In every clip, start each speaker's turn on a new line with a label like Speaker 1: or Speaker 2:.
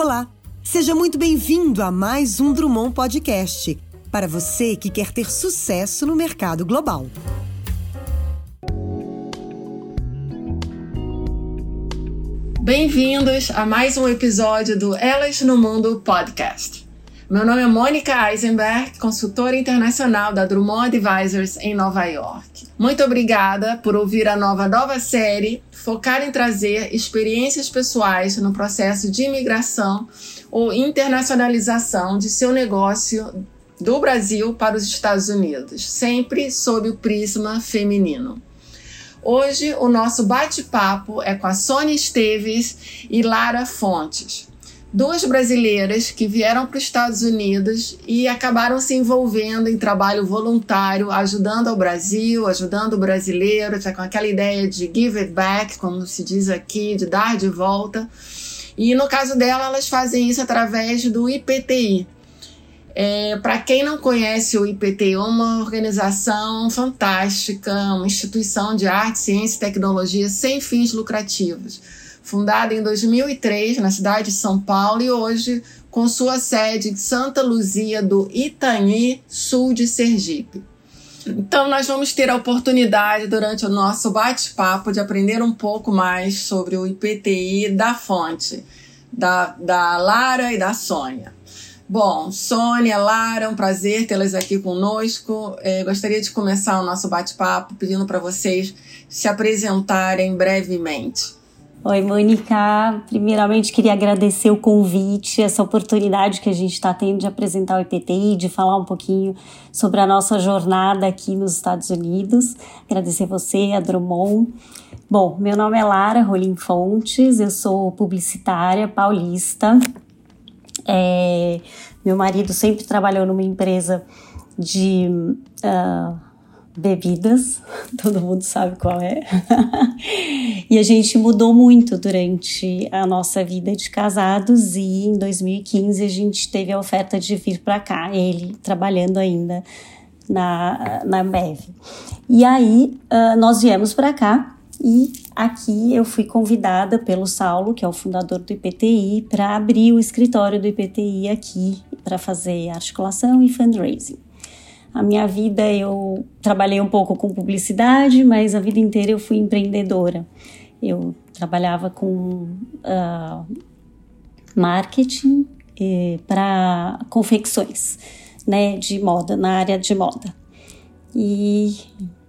Speaker 1: Olá, seja muito bem-vindo a mais um Drummond Podcast para você que quer ter sucesso no mercado global.
Speaker 2: Bem-vindos a mais um episódio do Elas no Mundo Podcast. Meu nome é Mônica Eisenberg, consultora internacional da Drummond Advisors em Nova York. Muito obrigada por ouvir a nova nova série focada em trazer experiências pessoais no processo de imigração ou internacionalização de seu negócio do Brasil para os Estados Unidos, sempre sob o prisma feminino. Hoje o nosso bate-papo é com a Sônia Esteves e Lara Fontes duas brasileiras que vieram para os Estados Unidos e acabaram se envolvendo em trabalho voluntário, ajudando ao Brasil, ajudando o brasileiro, com aquela ideia de give it back, como se diz aqui, de dar de volta. E no caso dela, elas fazem isso através do IPTI. É, para quem não conhece o IPTI, é uma organização fantástica, uma instituição de arte, ciência e tecnologia sem fins lucrativos fundada em 2003 na cidade de São Paulo e hoje com sua sede em Santa Luzia do Itanhi, sul de Sergipe. Então, nós vamos ter a oportunidade, durante o nosso bate-papo, de aprender um pouco mais sobre o IPTI da fonte, da, da Lara e da Sônia. Bom, Sônia, Lara, é um prazer tê-las aqui conosco. É, gostaria de começar o nosso bate-papo pedindo para vocês se apresentarem brevemente.
Speaker 3: Oi, Mônica. Primeiramente, queria agradecer o convite, essa oportunidade que a gente está tendo de apresentar o IPTI, de falar um pouquinho sobre a nossa jornada aqui nos Estados Unidos. Agradecer você, a Drummond. Bom, meu nome é Lara Rolim Fontes, eu sou publicitária paulista. É, meu marido sempre trabalhou numa empresa de. Uh, bebidas, todo mundo sabe qual é. e a gente mudou muito durante a nossa vida de casados e em 2015 a gente teve a oferta de vir para cá, ele trabalhando ainda na, na Bev. E aí uh, nós viemos para cá e aqui eu fui convidada pelo Saulo, que é o fundador do IPTI, para abrir o escritório do IPTI aqui para fazer articulação e fundraising. A minha vida eu trabalhei um pouco com publicidade, mas a vida inteira eu fui empreendedora. Eu trabalhava com uh, marketing eh, para confecções, né, de moda, na área de moda. E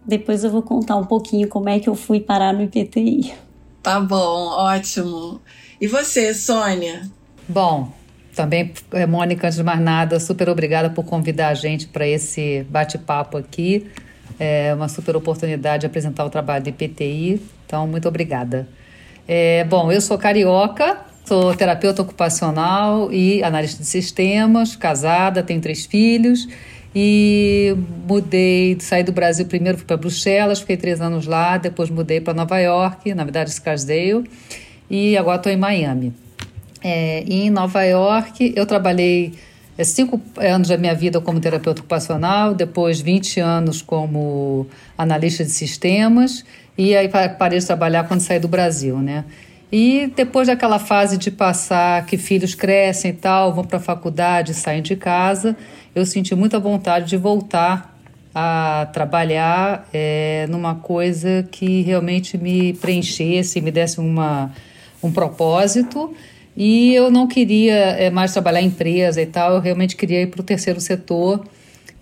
Speaker 3: depois eu vou contar um pouquinho como é que eu fui parar no IPTI.
Speaker 2: Tá bom, ótimo. E você, Sônia?
Speaker 4: Bom, também, eh, Mônica, antes de mais nada, super obrigada por convidar a gente para esse bate-papo aqui. É uma super oportunidade de apresentar o trabalho do IPTI. Então, muito obrigada. É, bom, eu sou carioca, sou terapeuta ocupacional e analista de sistemas, casada, tenho três filhos e mudei, saí do Brasil primeiro, fui para Bruxelas, fiquei três anos lá, depois mudei para Nova York, na verdade Scarsdale, e agora estou em Miami. É, em Nova York, eu trabalhei é, cinco anos da minha vida como terapeuta ocupacional, depois 20 anos como analista de sistemas, e aí parei de trabalhar quando saí do Brasil, né? E depois daquela fase de passar que filhos crescem e tal, vão para a faculdade, saem de casa, eu senti muita vontade de voltar a trabalhar é, numa coisa que realmente me preenchesse, me desse uma, um propósito. E eu não queria é, mais trabalhar em empresa e tal, eu realmente queria ir para o terceiro setor.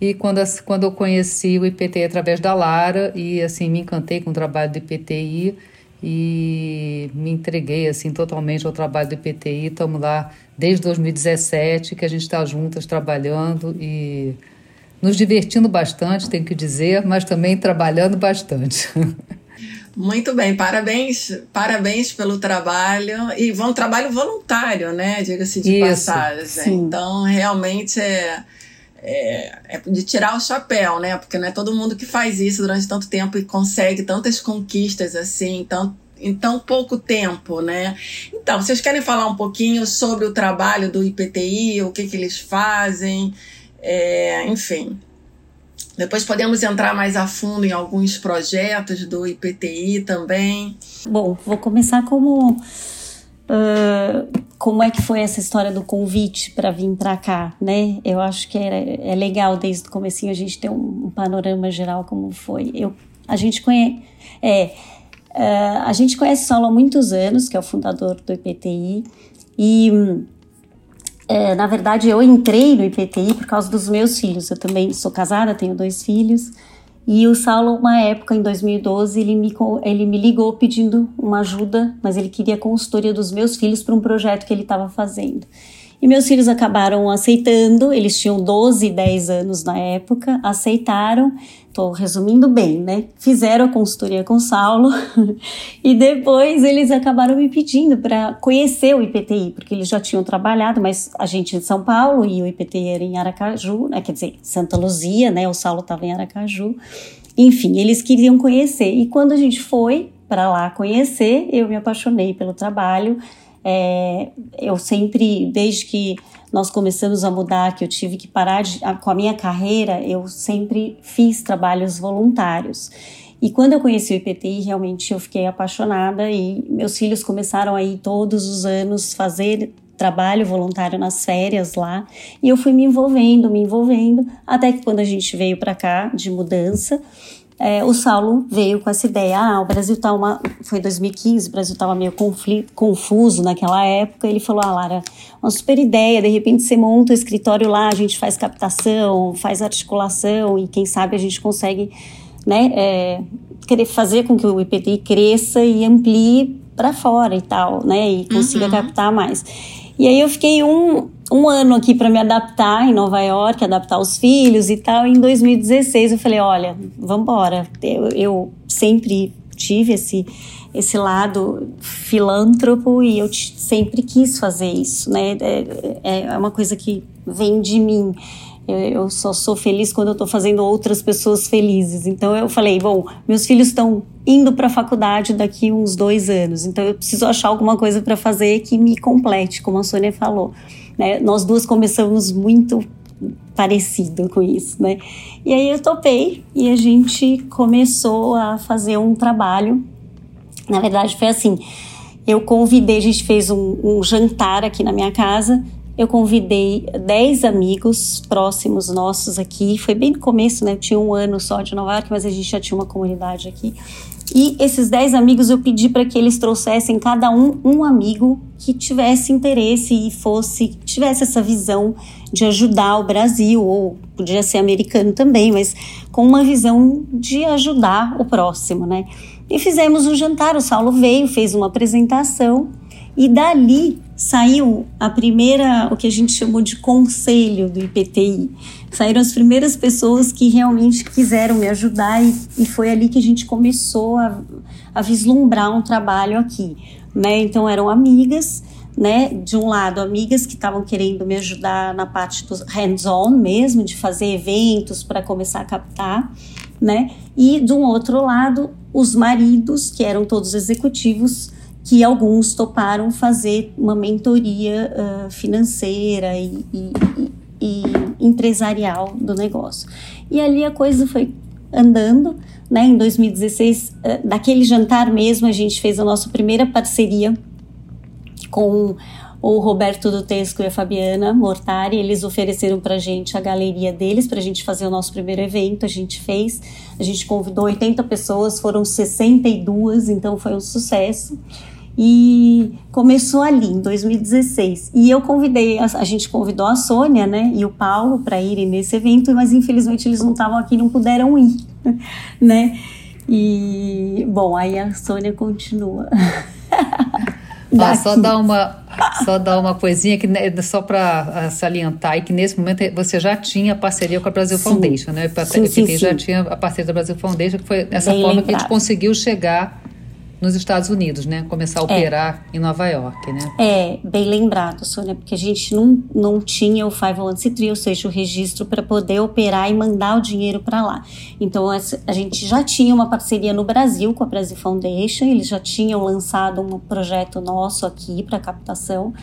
Speaker 4: E quando, quando eu conheci o IPTI através da Lara, e assim, me encantei com o trabalho do IPTI e me entreguei assim totalmente ao trabalho do IPTI. Estamos lá desde 2017 que a gente está juntas trabalhando e nos divertindo bastante, tenho que dizer, mas também trabalhando bastante.
Speaker 2: Muito bem, parabéns, parabéns pelo trabalho e um trabalho voluntário, né? Diga-se de Isso, passagem. Sim. Então, realmente é, é, é, de tirar o chapéu, né? Porque não é todo mundo que faz isso durante tanto tempo e consegue tantas conquistas assim, tão, em tão pouco tempo, né? Então, vocês querem falar um pouquinho sobre o trabalho do IPTI, o que, que eles fazem, é, enfim. Depois podemos entrar mais a fundo em alguns projetos do IPTI também.
Speaker 3: Bom, vou começar como uh, como é que foi essa história do convite para vir para cá, né? Eu acho que é, é legal desde o comecinho a gente ter um, um panorama geral como foi. Eu, a gente conhece, é, uh, a gente conhece Saulo há muitos anos, que é o fundador do IPTI, e é, na verdade eu entrei no IPTI por causa dos meus filhos. Eu também sou casada, tenho dois filhos. E o Saulo, uma época, em 2012, ele me, ele me ligou pedindo uma ajuda, mas ele queria a consultoria dos meus filhos para um projeto que ele estava fazendo. E meus filhos acabaram aceitando, eles tinham 12 e 10 anos na época, aceitaram, estou resumindo bem, né? Fizeram a consultoria com o Saulo e depois eles acabaram me pedindo para conhecer o IPTI, porque eles já tinham trabalhado, mas a gente em São Paulo e o IPTI era em Aracaju, né? Quer dizer, Santa Luzia, né? O Saulo estava em Aracaju. Enfim, eles queriam conhecer. E quando a gente foi para lá conhecer, eu me apaixonei pelo trabalho é, eu sempre, desde que nós começamos a mudar, que eu tive que parar de, com a minha carreira, eu sempre fiz trabalhos voluntários. E quando eu conheci o IPTI, realmente eu fiquei apaixonada e meus filhos começaram aí todos os anos fazer trabalho voluntário nas férias lá e eu fui me envolvendo, me envolvendo, até que quando a gente veio para cá de mudança, é, o Saulo veio com essa ideia, ah, o Brasil tá uma, foi 2015, o Brasil estava meio conflito, confuso naquela época, ele falou, ah, Lara, uma super ideia, de repente você monta o escritório lá, a gente faz captação, faz articulação e quem sabe a gente consegue, né, é, querer fazer com que o IPTI cresça e amplie para fora e tal, né, e consiga uhum. captar mais. E aí eu fiquei um, um ano aqui para me adaptar em Nova York, adaptar os filhos e tal. E em 2016 eu falei, olha, vamos embora. Eu, eu, sempre tive esse esse lado filântropo e eu sempre quis fazer isso, né? É, é, é uma coisa que vem de mim. Eu, eu só sou feliz quando eu estou fazendo outras pessoas felizes. Então eu falei, bom, meus filhos estão indo para a faculdade daqui uns dois anos, então eu preciso achar alguma coisa para fazer que me complete, como a Sônia falou. Né? Nós duas começamos muito parecido com isso, né? E aí eu topei e a gente começou a fazer um trabalho. Na verdade foi assim, eu convidei, a gente fez um, um jantar aqui na minha casa. Eu convidei 10 amigos próximos nossos aqui. Foi bem no começo, né? Eu tinha um ano só de Nova York, mas a gente já tinha uma comunidade aqui. E esses 10 amigos eu pedi para que eles trouxessem cada um um amigo que tivesse interesse e fosse tivesse essa visão de ajudar o Brasil ou podia ser americano também, mas com uma visão de ajudar o próximo, né? E fizemos um jantar, o Saulo veio, fez uma apresentação e dali saiu a primeira, o que a gente chamou de conselho do IPTI. Saíram as primeiras pessoas que realmente quiseram me ajudar e, e foi ali que a gente começou a, a vislumbrar um trabalho aqui. Né? Então eram amigas, né? De um lado, amigas que estavam querendo me ajudar na parte do hands-on mesmo, de fazer eventos para começar a captar, né? E de um outro lado, os maridos, que eram todos executivos, que alguns toparam fazer uma mentoria uh, financeira e, e, e, empresarial do negócio. E ali a coisa foi andando, né? Em 2016, uh, daquele jantar mesmo, a gente fez a nossa primeira parceria com o Roberto Dutesco e a Fabiana Mortari, eles ofereceram para gente a galeria deles para a gente fazer o nosso primeiro evento. A gente fez, a gente convidou 80 pessoas, foram 62, então foi um sucesso. E começou ali em 2016. E eu convidei, a, gente convidou a Sônia, né, e o Paulo para irem nesse evento, mas infelizmente eles não estavam aqui, não puderam ir, né? E bom, aí a Sônia continua.
Speaker 4: Ah, só dar uma só dar uma coisinha que né, só para salientar e que nesse momento você já tinha parceria com a Brasil sim. Foundation, né? Sim, sim, já tinha a parceria da Brasil Foundation, que foi dessa Bem forma lembrado. que a gente conseguiu chegar nos Estados Unidos, né? Começar a é. operar é. em Nova York, né?
Speaker 3: É, bem lembrado, Sônia, porque a gente não, não tinha o 501c3, ou seja, o registro para poder operar e mandar o dinheiro para lá. Então, a gente já tinha uma parceria no Brasil com a Brasil Foundation, eles já tinham lançado um projeto nosso aqui para captação.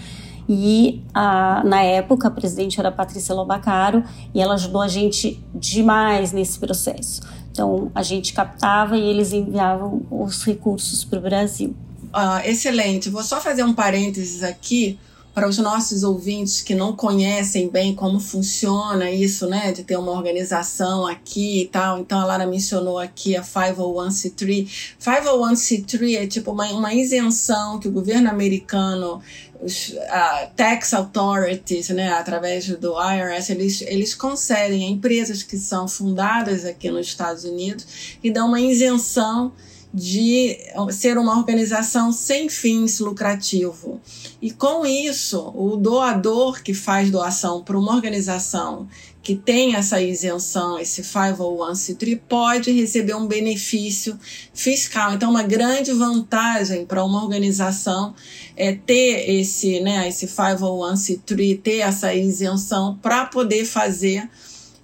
Speaker 3: E a, na época a presidente era a Patrícia Lobacaro e ela ajudou a gente demais nesse processo. Então, a gente captava e eles enviavam os recursos para o Brasil.
Speaker 2: uh, excelente. Vou só fazer um parênteses aqui para os nossos ouvintes que não conhecem bem como funciona isso, né, de ter uma organização aqui e tal. Então a Lara mencionou aqui a 501c3. 501c3 é tipo uma, uma isenção que o governo americano os uh, tax authorities, né, através do IRS, eles, eles concedem a empresas que são fundadas aqui nos Estados Unidos e dão uma isenção de ser uma organização sem fins lucrativos. E com isso, o doador que faz doação para uma organização que tem essa isenção, esse 501c3, pode receber um benefício fiscal. Então, uma grande vantagem para uma organização é ter esse, né, esse 501c3, ter essa isenção para poder fazer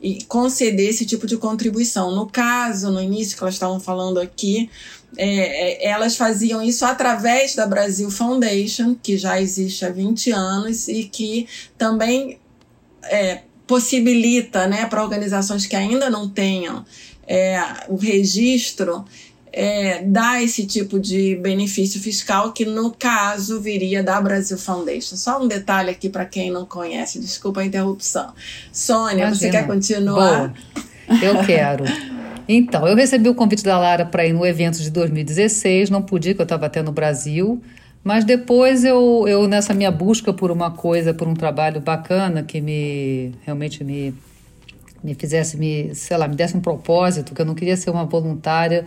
Speaker 2: e conceder esse tipo de contribuição. No caso, no início que elas estavam falando aqui, é, é, elas faziam isso através da Brasil Foundation, que já existe há 20 anos e que também é, possibilita né, para organizações que ainda não tenham é, o registro é, dar esse tipo de benefício fiscal, que no caso viria da Brasil Foundation. Só um detalhe aqui para quem não conhece, desculpa a interrupção. Sônia, Imagina. você quer continuar?
Speaker 4: Boa. Eu quero. Então, eu recebi o convite da Lara para ir no evento de 2016, não pude, porque eu estava até no Brasil, mas depois eu, eu, nessa minha busca por uma coisa, por um trabalho bacana que me realmente me, me fizesse, me, sei lá, me desse um propósito, que eu não queria ser uma voluntária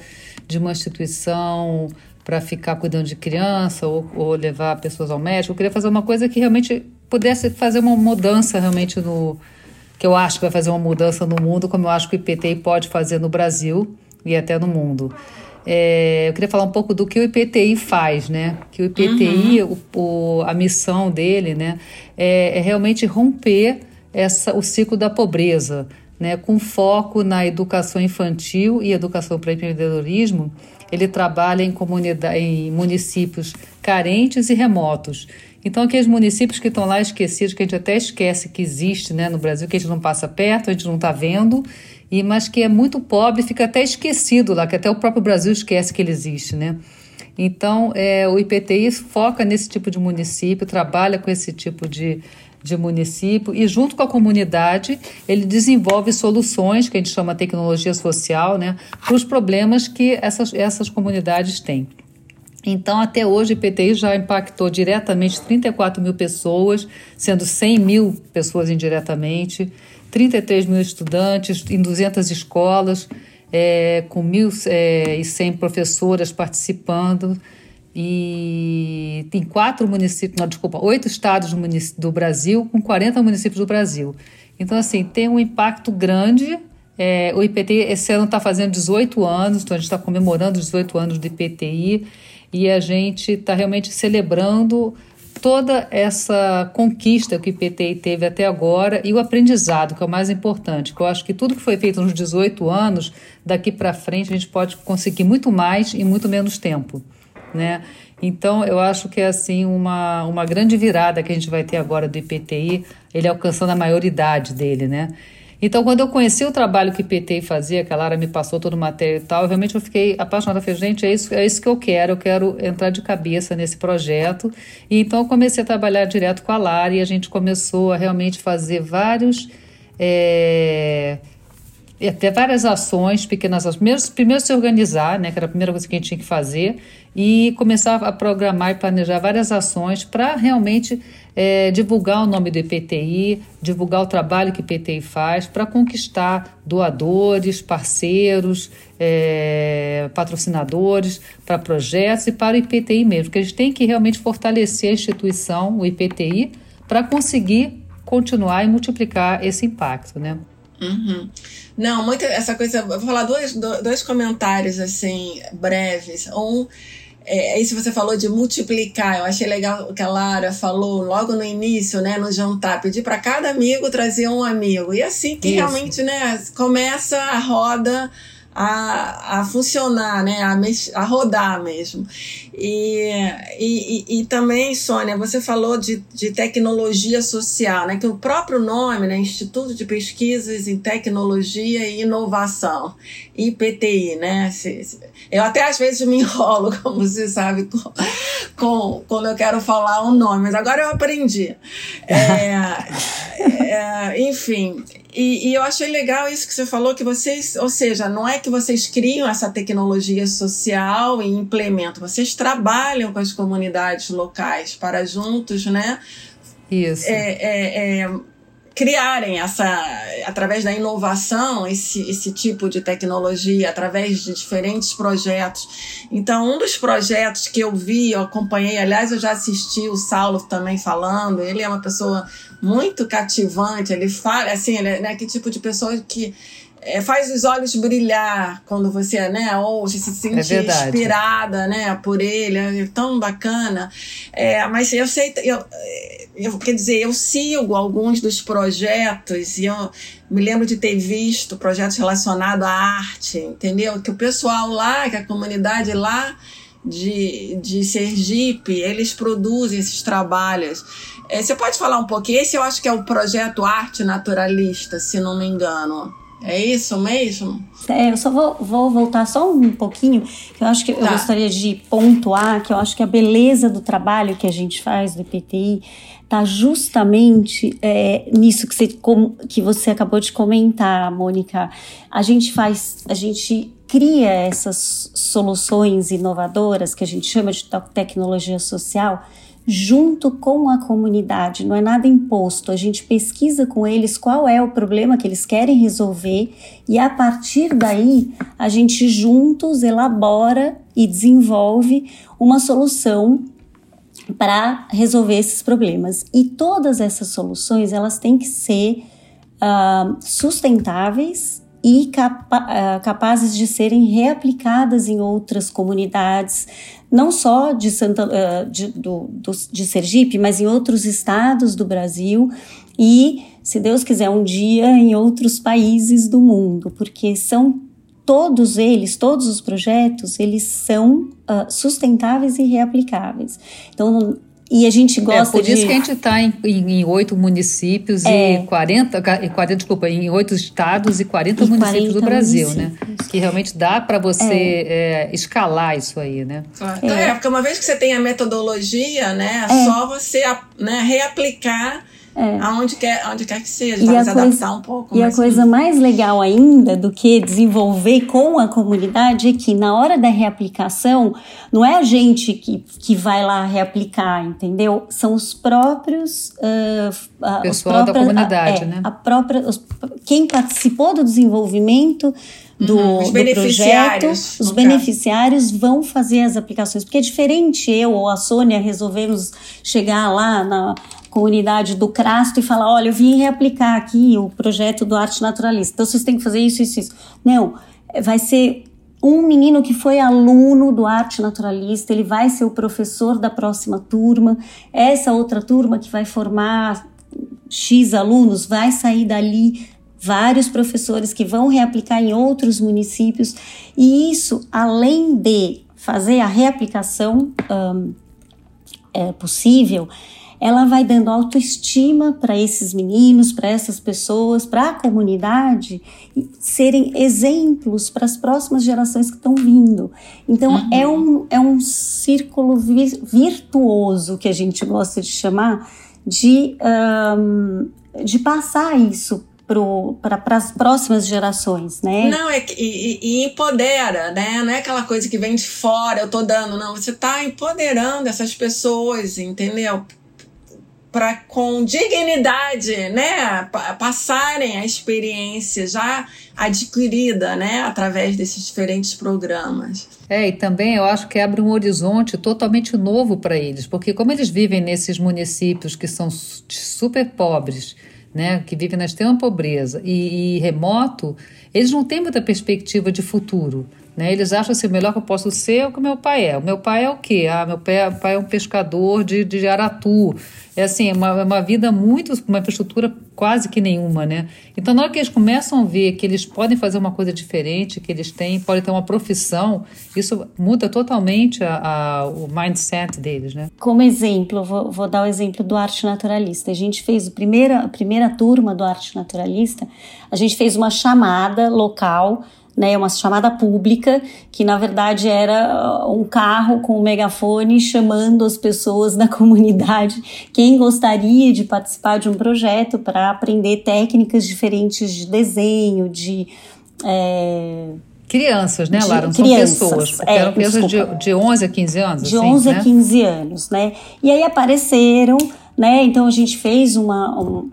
Speaker 4: de uma instituição para ficar cuidando de criança ou, ou levar pessoas ao médico, eu queria fazer uma coisa que realmente pudesse fazer uma mudança realmente no, que eu acho que vai fazer uma mudança no mundo, como eu acho que o IPTI pode fazer no Brasil e até no mundo. É, eu queria falar um pouco do que o IPTI faz, né? Que o IPTI, uhum. o, o, a missão dele, né, é, é, realmente romper essa, o ciclo da pobreza, né? Com foco na educação infantil e educação para empreendedorismo. Ele trabalha em, comunidade, em municípios carentes e remotos. Então, aqueles municípios que estão lá esquecidos, que a gente até esquece que existe né, no Brasil, que a gente não passa perto, a gente não está vendo, e mas que é muito pobre, fica até esquecido lá, que até o próprio Brasil esquece que ele existe, né? Então, é, o IPTI foca nesse tipo de município, trabalha com esse tipo de, de município e, junto com a comunidade, ele desenvolve soluções, que a gente chama tecnologia social, né, para os problemas que essas, essas comunidades têm. Então, até hoje, o IPTI já impactou diretamente 34 mil pessoas, sendo 100 mil pessoas indiretamente, 33 mil estudantes em 200 escolas, é, com 1.100 é, professoras participando. E tem quatro municípios, não, desculpa, oito estados do, Brasil, com 40 municípios do Brasil. Então, assim, tem um impacto grande é, o IPTI esse ano está fazendo 18 anos, então a gente está comemorando os 18 anos do IPTI e a gente está realmente celebrando toda essa conquista que o IPTI teve até agora e o aprendizado, que é o mais importante. Que eu acho que tudo que foi feito nos 18 anos, daqui para frente a gente pode conseguir muito mais em muito menos tempo, né? Então, eu acho que é assim uma, uma grande virada que a gente vai ter agora do IPTI, ele alcançando a maioridade dele, né? Então, quando eu conheci o trabalho que IPTI fazia, que a Lara me passou todo o material e tal, realmente eu fiquei apaixonada. falei, gente, é isso, é isso que eu quero, eu quero entrar de cabeça nesse projeto. E então eu comecei a trabalhar direto com a Lara e a gente começou a realmente fazer vários. É, até várias ações, pequenas ações. Primeiro, primeiro se organizar, né, que era a primeira coisa que a gente tinha que fazer, e começar a programar e planejar várias ações para realmente é, divulgar o nome do IPTI, divulgar o trabalho que o IPTI faz para conquistar doadores, parceiros, é, patrocinadores para projetos e para o IPTI mesmo, porque a gente tem que realmente fortalecer a instituição, o IPTI, para conseguir continuar e multiplicar esse impacto, né?
Speaker 2: Uhum. Não, muito essa coisa. Vou falar dois, dois comentários assim breves. Um é, isso você falou de multiplicar. Eu achei legal o que a Lara falou logo no início, né, no jantar, pedir para cada amigo trazer um amigo. E assim que isso. realmente, né, começa a roda a, a funcionar, né? A, a rodar mesmo. E, e, e, também, Sônia, você falou de, de tecnologia social, né? Que o próprio nome, né? Instituto de Pesquisas em Tecnologia e Inovação, IPTI, né? Eu até às vezes me enrolo, como você sabe, com, com, quando eu quero falar um nome, mas agora eu aprendi. É, é, enfim, e, e, eu achei legal isso que você falou, que vocês, ou seja, não é que vocês criam essa tecnologia social e implementam, vocês trabalham com as comunidades locais para juntos, né?
Speaker 4: Isso.
Speaker 2: É, é, é, criarem essa, através da inovação, esse, esse tipo de tecnologia, através de diferentes projetos. Então, um dos projetos que eu vi, eu acompanhei, aliás, eu já assisti o Saulo também falando, ele é uma pessoa muito cativante. Ele fala, assim, ele é né, que tipo de pessoa que é, faz os olhos brilhar quando você, né, ouve, se sente é inspirada, né, por ele, é tão bacana. É, mas eu sei, eu, eu, quer dizer, eu sigo alguns dos projetos e eu me lembro de ter visto projetos relacionados à arte, entendeu? Que o pessoal lá, que a comunidade lá de, de Sergipe, eles produzem esses trabalhos. É, você pode falar um pouquinho? Esse eu acho que é o projeto Arte Naturalista, se não me engano. É isso mesmo?
Speaker 3: É, eu só vou, vou voltar só um pouquinho, que eu acho que tá. eu gostaria de pontuar que eu acho que a beleza do trabalho que a gente faz do IPTI está justamente é, nisso que você, que você acabou de comentar, Mônica. A gente faz, a gente cria essas soluções inovadoras que a gente chama de tecnologia social junto com a comunidade, não é nada imposto. A gente pesquisa com eles qual é o problema que eles querem resolver e a partir daí a gente juntos elabora e desenvolve uma solução para resolver esses problemas. E todas essas soluções elas têm que ser uh, sustentáveis e capa uh, capazes de serem reaplicadas em outras comunidades, não só de, Santa, uh, de, do, do, de Sergipe, mas em outros estados do Brasil e, se Deus quiser, um dia em outros países do mundo, porque são todos eles, todos os projetos, eles são uh, sustentáveis e reaplicáveis. Então, e a gente é, gosta
Speaker 4: de. É por isso que a gente está em oito municípios é. e 40, 40, desculpa, em oito estados e 40 e municípios 40 do Brasil, né? municípios. né? Que realmente dá para você é. É, escalar isso aí, né?
Speaker 2: É. é, porque uma vez que você tem a metodologia, né? É só você né, reaplicar é. Aonde quer, aonde quer que seja, talvez adaptar um pouco.
Speaker 3: E a coisa mais legal ainda do que desenvolver com a comunidade é que na hora da reaplicação, não é a gente que, que vai lá reaplicar, entendeu? São os próprios.
Speaker 4: Uh, Pessoal da comunidade,
Speaker 3: a,
Speaker 4: é, né?
Speaker 3: A própria, os, quem participou do desenvolvimento do, uhum, do projeto, os beneficiários vão fazer as aplicações. Porque é diferente eu ou a Sônia resolvemos chegar lá na, comunidade do Crasto e falar: olha, eu vim reaplicar aqui o projeto do Arte Naturalista, então vocês têm que fazer isso, isso, isso. Não, vai ser um menino que foi aluno do Arte Naturalista, ele vai ser o professor da próxima turma, essa outra turma que vai formar X alunos vai sair dali vários professores que vão reaplicar em outros municípios, e isso, além de fazer a reaplicação um, é, possível, ela vai dando autoestima para esses meninos, para essas pessoas, para a comunidade serem exemplos para as próximas gerações que estão vindo. Então uhum. é, um, é um círculo virtuoso que a gente gosta de chamar de, um, de passar isso para as próximas gerações, né?
Speaker 2: Não, é e, e, empodera, né? Não é aquela coisa que vem de fora, eu tô dando, não. Você está empoderando essas pessoas, entendeu? Para com dignidade, né, passarem a experiência já adquirida, né, através desses diferentes programas.
Speaker 4: É, e também eu acho que abre um horizonte totalmente novo para eles, porque como eles vivem nesses municípios que são super pobres, né, que vivem na extrema pobreza e, e remoto, eles não têm muita perspectiva de futuro. Né? Eles acham assim, o melhor que eu posso ser é o que meu pai é. O meu pai é o quê? Ah, meu pai, é um pescador de, de aratu. É assim, é uma, é uma vida muito, uma infraestrutura quase que nenhuma, né? Então, na hora que eles começam a ver que eles podem fazer uma coisa diferente, que eles têm, podem ter uma profissão, isso muda totalmente a, a, o mindset deles, né?
Speaker 3: Como exemplo, vou, vou dar o exemplo do Arte Naturalista. A gente fez a primeira, a primeira turma do Arte Naturalista, a gente fez uma chamada local né, uma chamada pública, que na verdade era uh, um carro com um megafone chamando as pessoas da comunidade, quem gostaria de participar de um projeto para aprender técnicas diferentes de desenho, de. É,
Speaker 4: Crianças, né, Lara? Não crianças, são pessoas. É, eram crianças de, de 11 a 15 anos.
Speaker 3: De
Speaker 4: assim,
Speaker 3: 11
Speaker 4: né?
Speaker 3: a 15 anos, né? E aí apareceram, né? Então a gente fez uma. Um,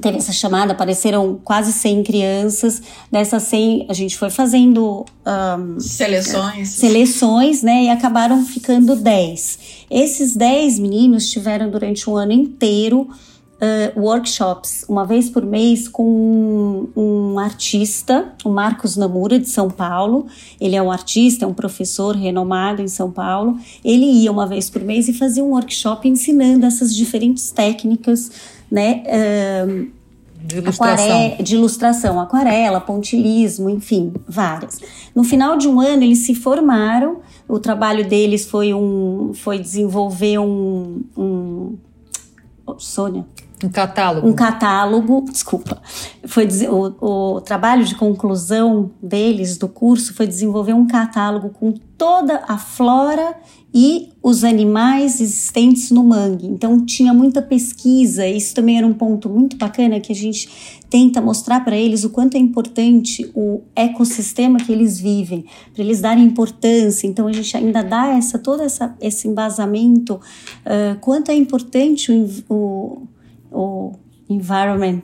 Speaker 3: teve essa chamada, apareceram quase 100 crianças. Dessas 100, a gente foi fazendo um,
Speaker 2: seleções.
Speaker 3: Seleções, né? E acabaram ficando 10. Esses 10 meninos tiveram durante um ano inteiro uh, workshops, uma vez por mês, com um, um artista, o Marcos Namura, de São Paulo. Ele é um artista, é um professor renomado em São Paulo. Ele ia uma vez por mês e fazia um workshop ensinando essas diferentes técnicas né? Uh,
Speaker 4: de ilustração.
Speaker 3: de ilustração, aquarela, pontilismo, enfim, várias. No final de um ano, eles se formaram. O trabalho deles foi um, foi desenvolver um, um oh, Sônia.
Speaker 4: Um catálogo.
Speaker 3: Um catálogo, desculpa. Foi o, o trabalho de conclusão deles do curso foi desenvolver um catálogo com toda a flora e os animais existentes no mangue. Então tinha muita pesquisa, isso também era um ponto muito bacana que a gente tenta mostrar para eles o quanto é importante o ecossistema que eles vivem, para eles darem importância. Então a gente ainda dá essa todo essa, esse embasamento, uh, quanto é importante o, o, o environment.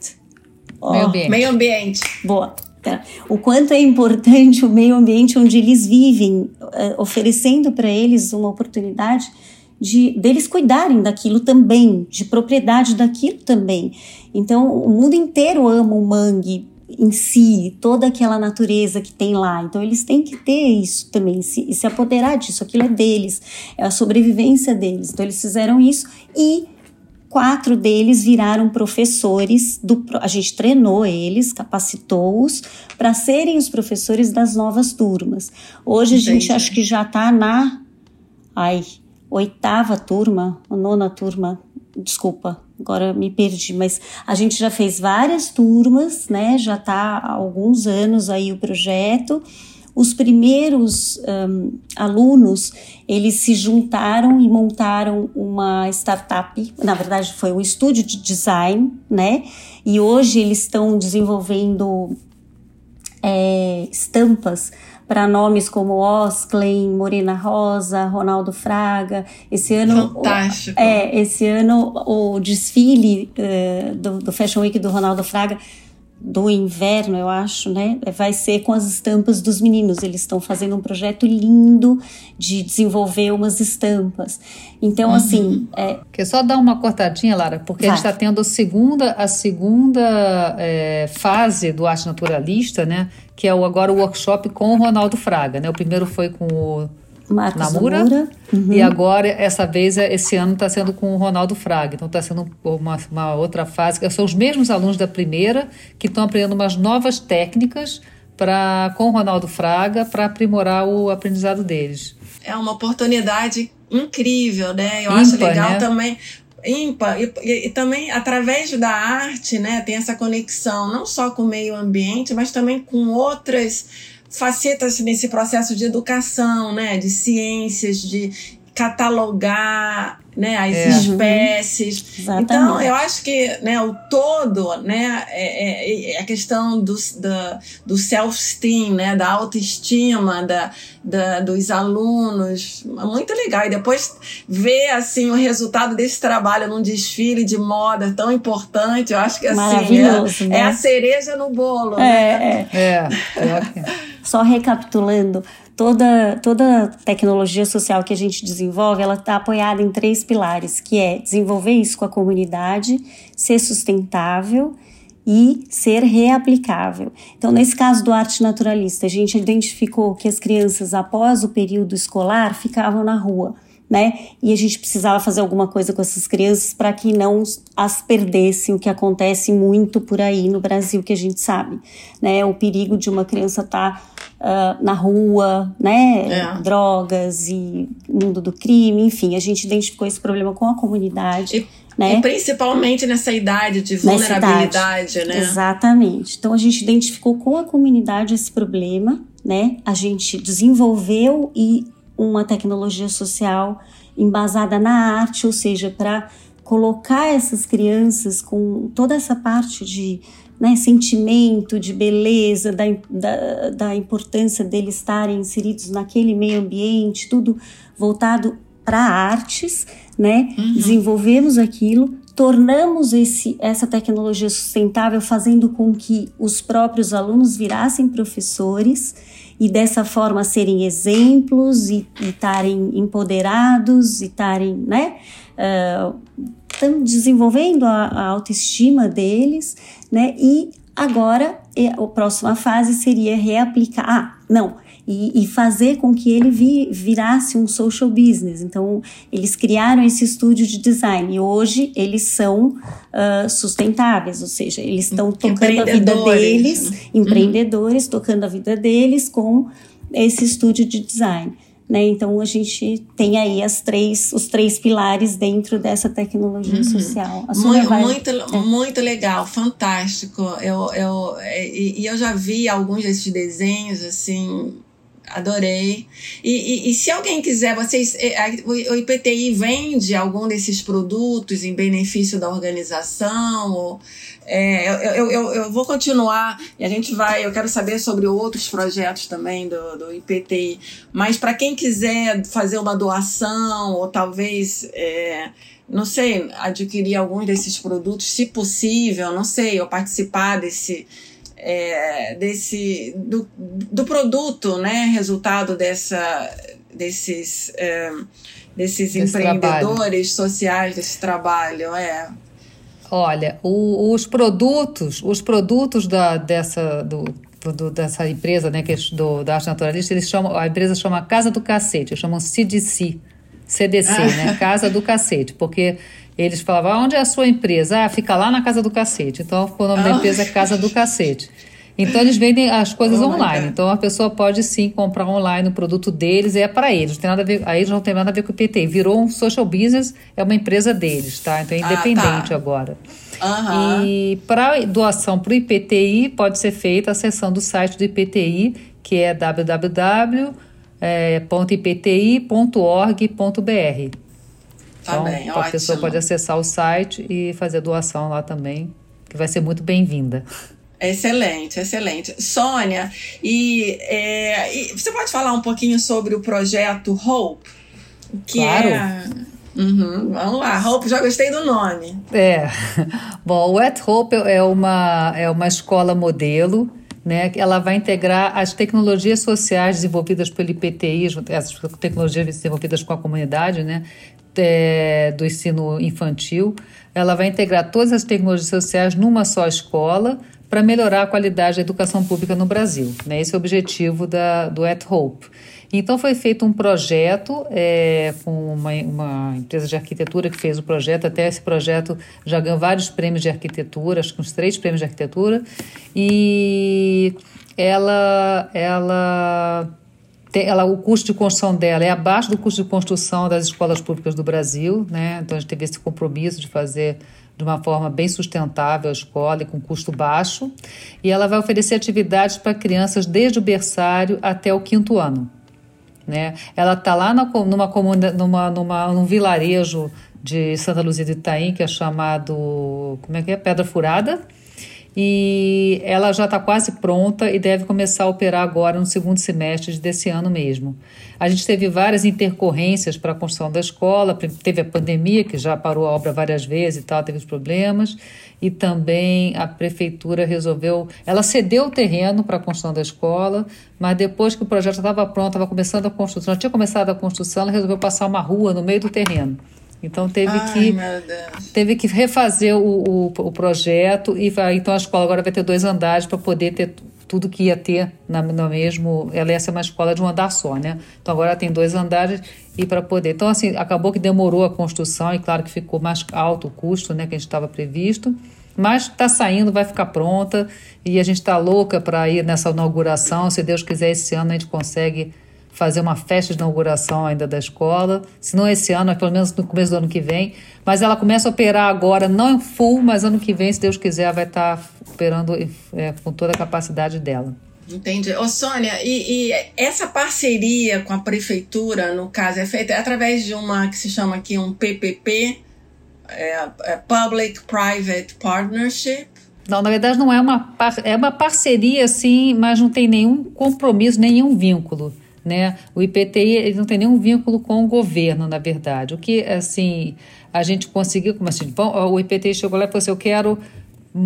Speaker 4: Meio ambiente.
Speaker 2: Meio ambiente.
Speaker 3: Boa Tá? O quanto é importante o meio ambiente onde eles vivem, uh, oferecendo para eles uma oportunidade de deles cuidarem daquilo também, de propriedade daquilo também. Então, o mundo inteiro ama o mangue em si, toda aquela natureza que tem lá. Então, eles têm que ter isso também, se, se apoderar disso. Aquilo é deles, é a sobrevivência deles. Então, eles fizeram isso e quatro deles viraram professores do a gente treinou eles, capacitou-os para serem os professores das novas turmas. Hoje Entendi. a gente acho que já está na ai, oitava turma, nona turma, desculpa, agora me perdi, mas a gente já fez várias turmas, né? Já está há alguns anos aí o projeto os primeiros um, alunos eles se juntaram e montaram uma startup, na verdade foi um estúdio de design, né? E hoje eles estão desenvolvendo é, estampas para nomes como Osklen, Morena Rosa, Ronaldo Fraga. Esse ano,
Speaker 2: Fantástico.
Speaker 3: é, esse ano o desfile uh, do, do Fashion Week do Ronaldo Fraga do inverno, eu acho, né? Vai ser com as estampas dos meninos. Eles estão fazendo um projeto lindo de desenvolver umas estampas. Então, uhum. assim. É...
Speaker 4: Quer só dar uma cortadinha, Lara, porque Vai. a gente está tendo a segunda, a segunda é, fase do arte naturalista, né? Que é o, agora o workshop com o Ronaldo Fraga, né? O primeiro foi com o
Speaker 3: Marcos Namura. Namura.
Speaker 4: Uhum. E agora, essa vez, esse ano está sendo com o Ronaldo Fraga. Então, está sendo uma, uma, outra fase. São os mesmos alunos da primeira que estão aprendendo umas novas técnicas pra, com o Ronaldo Fraga para aprimorar o aprendizado deles.
Speaker 2: É uma oportunidade incrível, né? Eu Impa, acho legal né? também ímpar e, e, e, também através da arte, né, tem essa conexão não só com o meio ambiente, mas também com outras facetas nesse processo de educação, né, de ciências, de catalogar né, as é. espécies. Exatamente. Então, eu acho que né, o todo, né, é, é, é a questão do, do, do self-esteem, né, da autoestima da, da, dos alunos, muito legal. E depois ver assim, o resultado desse trabalho num desfile de moda tão importante, eu acho que assim,
Speaker 3: Maravilhoso,
Speaker 2: é,
Speaker 3: né?
Speaker 2: é a cereja no bolo.
Speaker 3: É,
Speaker 2: né?
Speaker 3: é. é.
Speaker 4: é.
Speaker 3: Só recapitulando, toda, toda tecnologia social que a gente desenvolve, ela está apoiada em três pilares, que é desenvolver isso com a comunidade, ser sustentável e ser reaplicável. Então, nesse caso do arte naturalista, a gente identificou que as crianças, após o período escolar, ficavam na rua. Né? E a gente precisava fazer alguma coisa com essas crianças para que não as perdessem, o que acontece muito por aí no Brasil, que a gente sabe, né? O perigo de uma criança estar tá, uh, na rua, né? É. Drogas e mundo do crime, enfim, a gente identificou esse problema com a comunidade.
Speaker 2: E né? E principalmente nessa idade de vulnerabilidade, idade. né?
Speaker 3: Exatamente. Então a gente identificou com a comunidade esse problema, né? A gente desenvolveu e uma tecnologia social embasada na arte, ou seja, para colocar essas crianças com toda essa parte de né, sentimento, de beleza, da, da, da importância deles estarem inseridos naquele meio ambiente, tudo voltado para artes, né? Uhum. Desenvolvemos aquilo, tornamos esse, essa tecnologia sustentável, fazendo com que os próprios alunos virassem professores e dessa forma serem exemplos e estarem empoderados e estarem, né? Uh, desenvolvendo a, a autoestima deles, né? E agora a próxima fase seria reaplicar. Ah, não e, e fazer com que ele vi, virasse um social business. Então, eles criaram esse estúdio de design e hoje eles são uh, sustentáveis, ou seja, eles estão tocando a vida deles, né? empreendedores, uhum. tocando a vida deles com esse estúdio de design. Né? Então a gente tem aí as três, os três pilares dentro dessa tecnologia uhum. social.
Speaker 2: Muito, vai... muito, é. muito legal, fantástico. Eu, eu, e, e, eu já vi alguns desses desenhos assim Adorei. E, e, e, se alguém quiser, vocês. É, o IPTI vende algum desses produtos em benefício da organização? Ou, é, eu, eu, eu, vou continuar e a gente vai. Eu quero saber sobre outros projetos também do, do IPTI. Mas para quem quiser fazer uma doação ou talvez. É, não sei, adquirir algum desses produtos, se possível, não sei, ou participar desse, é, desse do, do produto, né, resultado dessa desses é, desses desse empreendedores trabalho. sociais desse trabalho, é.
Speaker 4: Olha, o, os produtos, os produtos da, dessa do, do, dessa empresa, né, que é do, da arte naturalista, eles chamam, a empresa chama Casa do Cacete, eles chamam CDC, CDC, ah. né, Casa do Cacete, porque eles falavam, ah, onde é a sua empresa? Ah, fica lá na Casa do Cacete. Então, o nome ah. da empresa é Casa do Cacete. Então eles vendem as coisas online. Então a pessoa pode sim comprar online o produto deles e é para eles. Não tem nada a ver, aí não tem nada a ver com o IPTI. Virou um social business, é uma empresa deles, tá? Então é independente ah, tá. agora. Uhum. E para doação para o IPTI pode ser feita acessando o site do IPTI, que é www.ipti.org.br. Tá então, bem, a ótimo. pessoa pode acessar o site e fazer doação lá também, que vai ser muito bem-vinda.
Speaker 2: Excelente, excelente. Sônia, e, é, e, você pode falar um pouquinho sobre o projeto Hope?
Speaker 4: Que claro.
Speaker 2: é. Uhum, vamos lá, Hope, já gostei do nome.
Speaker 4: É. Bom, o At Hope é uma, é uma escola modelo né, ela vai integrar as tecnologias sociais desenvolvidas pelo IPTI, as tecnologias desenvolvidas com a comunidade, né, é, do ensino infantil. Ela vai integrar todas as tecnologias sociais numa só escola para melhorar a qualidade da educação pública no Brasil. Né? Esse é o objetivo da, do At Hope. Então foi feito um projeto é, com uma, uma, empresa de arquitetura que fez o projeto. Até esse projeto já ganhou vários prêmios de arquitetura, acho que uns três prêmios de arquitetura. E ela, ela, ela, o custo de construção dela é abaixo do custo de construção das escolas públicas do Brasil, né? Então a gente teve esse compromisso de fazer de uma forma bem sustentável a escola e com custo baixo. E ela vai oferecer atividades para crianças desde o berçário até o quinto ano. Né? Ela está lá na, numa, comuna, numa, numa, num vilarejo de Santa Luzia de Itaim, que é chamado, como é que é? Pedra Furada, e ela já está quase pronta e deve começar a operar agora no segundo semestre desse ano mesmo. A gente teve várias intercorrências para a construção da escola, teve a pandemia, que já parou a obra várias vezes e tal, teve os problemas, e também a prefeitura resolveu, ela cedeu o terreno para a construção da escola, mas depois que o projeto estava pronto, estava começando a construção, já tinha começado a construção, ela resolveu passar uma rua no meio do terreno. Então teve
Speaker 2: Ai,
Speaker 4: que teve que refazer o, o, o projeto e vai, então a escola agora vai ter dois andares para poder ter tudo que ia ter na, no mesmo. Ela ia ser uma escola de um andar só, né? Então agora tem dois andares e para poder. Então, assim, acabou que demorou a construção e claro que ficou mais alto o custo, né, que a gente estava previsto. Mas está saindo, vai ficar pronta e a gente está louca para ir nessa inauguração. Se Deus quiser, esse ano a gente consegue fazer uma festa de inauguração ainda da escola. Se não esse ano, mas pelo menos no começo do ano que vem. Mas ela começa a operar agora, não em full, mas ano que vem, se Deus quiser, vai estar tá operando é, com toda a capacidade dela.
Speaker 2: Entendi. Ô, Sônia, e, e, essa parceria com a prefeitura, no caso, é feita através de uma que se chama aqui um PPP, é, é Public Private Partnership.
Speaker 4: Não, na verdade não é uma, é uma parceria, sim, mas não tem nenhum compromisso, nenhum vínculo. Né? O IPTI não tem nenhum vínculo com o governo, na verdade. O que assim a gente conseguiu, como assim, bom, o IPTI chegou lá e falou assim, eu quero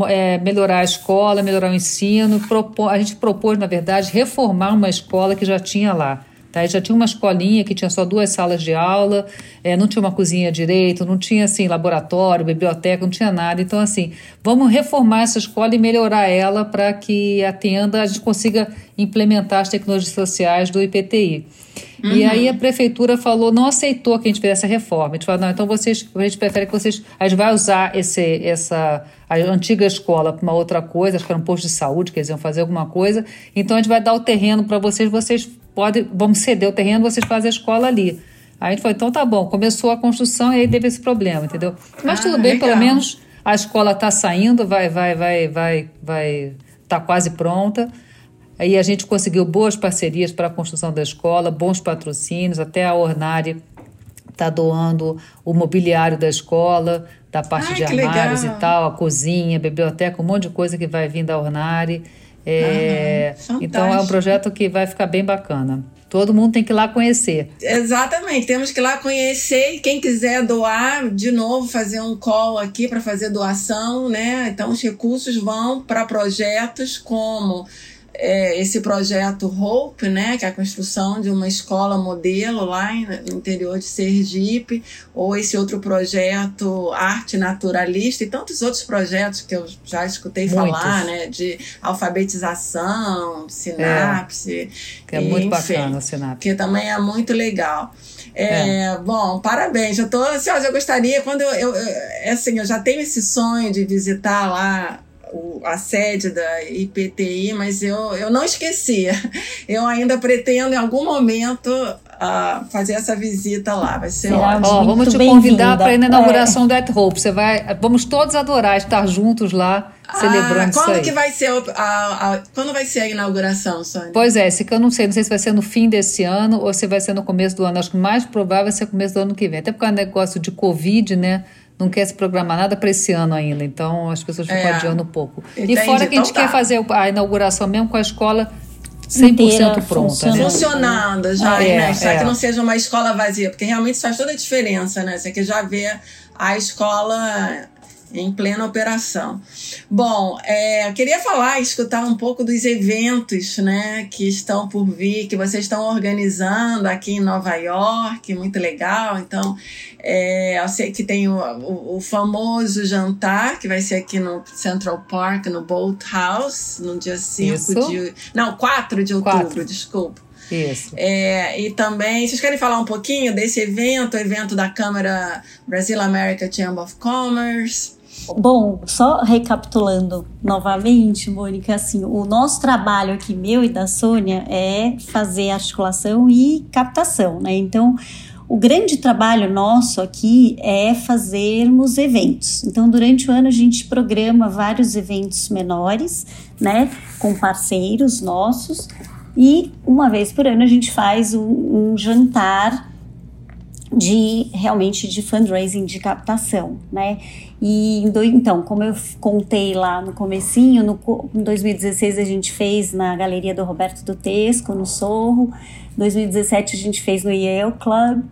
Speaker 4: é, melhorar a escola, melhorar o ensino. Propô, a gente propôs, na verdade, reformar uma escola que já tinha lá. Tá? Já tinha uma escolinha que tinha só duas salas de aula, é, não tinha uma cozinha direito, não tinha assim laboratório, biblioteca, não tinha nada. Então, assim, vamos reformar essa escola e melhorar ela para que atenda, a gente consiga implementar as tecnologias sociais do IPTI. Uhum. E aí a prefeitura falou, não aceitou que a gente fizesse a reforma. A gente falou, não, então vocês, a gente prefere que vocês. A gente vai usar esse, essa a antiga escola para uma outra coisa, acho que era um posto de saúde, que eles iam fazer alguma coisa. Então a gente vai dar o terreno para vocês, vocês podem, vamos ceder o terreno, vocês fazem a escola ali. Aí a gente falou, então tá bom, começou a construção e aí teve esse problema, entendeu? Mas ah, tudo bem, legal. pelo menos a escola está saindo, vai, vai, vai, vai, vai, tá quase pronta. Aí a gente conseguiu boas parcerias para a construção da escola, bons patrocínios, até a Ornari está doando o mobiliário da escola, da parte Ai, de armários legal. e tal, a cozinha, a biblioteca, um monte de coisa que vai vir da Ornari. É, então é um projeto que vai ficar bem bacana. Todo mundo tem que ir lá conhecer.
Speaker 2: Exatamente, temos que ir lá conhecer. Quem quiser doar, de novo, fazer um call aqui para fazer doação, né? Então, os recursos vão para projetos como é, esse projeto Hope, né, que é a construção de uma escola modelo lá no interior de Sergipe, ou esse outro projeto Arte Naturalista e tantos outros projetos que eu já escutei Muitos. falar, né, de alfabetização, sinapse.
Speaker 4: É, que é muito enfim, bacana o sinapse.
Speaker 2: Que também é muito legal. É, é. Bom, parabéns. Eu tô ansiosa. Eu gostaria, quando eu, eu, eu, assim, eu já tenho esse sonho de visitar lá o, a sede da IPTI, mas eu, eu não esquecia. Eu ainda pretendo em algum momento uh, fazer essa visita lá. Vai ser Será
Speaker 4: ótimo. vamos te convidar para ir na inauguração é. do At Hope. Você vai, vamos todos adorar estar juntos lá celebrando ah,
Speaker 2: quando
Speaker 4: isso
Speaker 2: que vai ser a, a, quando vai ser a inauguração, Sônia?
Speaker 4: Pois é, se que eu não sei, não sei se vai ser no fim desse ano ou se vai ser no começo do ano. Acho que mais provável vai ser no começo do ano que vem. Até porque é um negócio de Covid, né? Não quer se programar nada para esse ano ainda, então as pessoas ficam é. adiando um pouco. Entendi. E fora que a gente então, quer tá. fazer a inauguração mesmo com a escola 100% Inteira, pronta.
Speaker 2: Né? Funcionando já, é, né? É. que não seja uma escola vazia, porque realmente faz toda a diferença, né? Você quer já ver a escola em plena operação. Bom, é, eu queria falar, escutar um pouco dos eventos né, que estão por vir, que vocês estão organizando aqui em Nova York, muito legal. Então, é, eu sei que tem o, o, o, famoso jantar, que vai ser aqui no Central Park, no Boat House, no dia 5 de. Não, 4 de outubro, Quatro. desculpa.
Speaker 4: Isso.
Speaker 2: É, e também, vocês querem falar um pouquinho desse evento, o evento da Câmara Brasil America Chamber of Commerce?
Speaker 3: Bom, só recapitulando novamente, Mônica, assim, o nosso trabalho aqui, meu e da Sônia, é fazer articulação e captação, né? Então, o grande trabalho nosso aqui é fazermos eventos. Então, durante o ano, a gente programa vários eventos menores, né, com parceiros nossos, e uma vez por ano a gente faz um, um jantar de realmente de fundraising, de captação, né? E então, como eu contei lá no comecinho, no, em 2016 a gente fez na Galeria do Roberto Dutesco, no Sorro. 2017 a gente fez no Yale Club.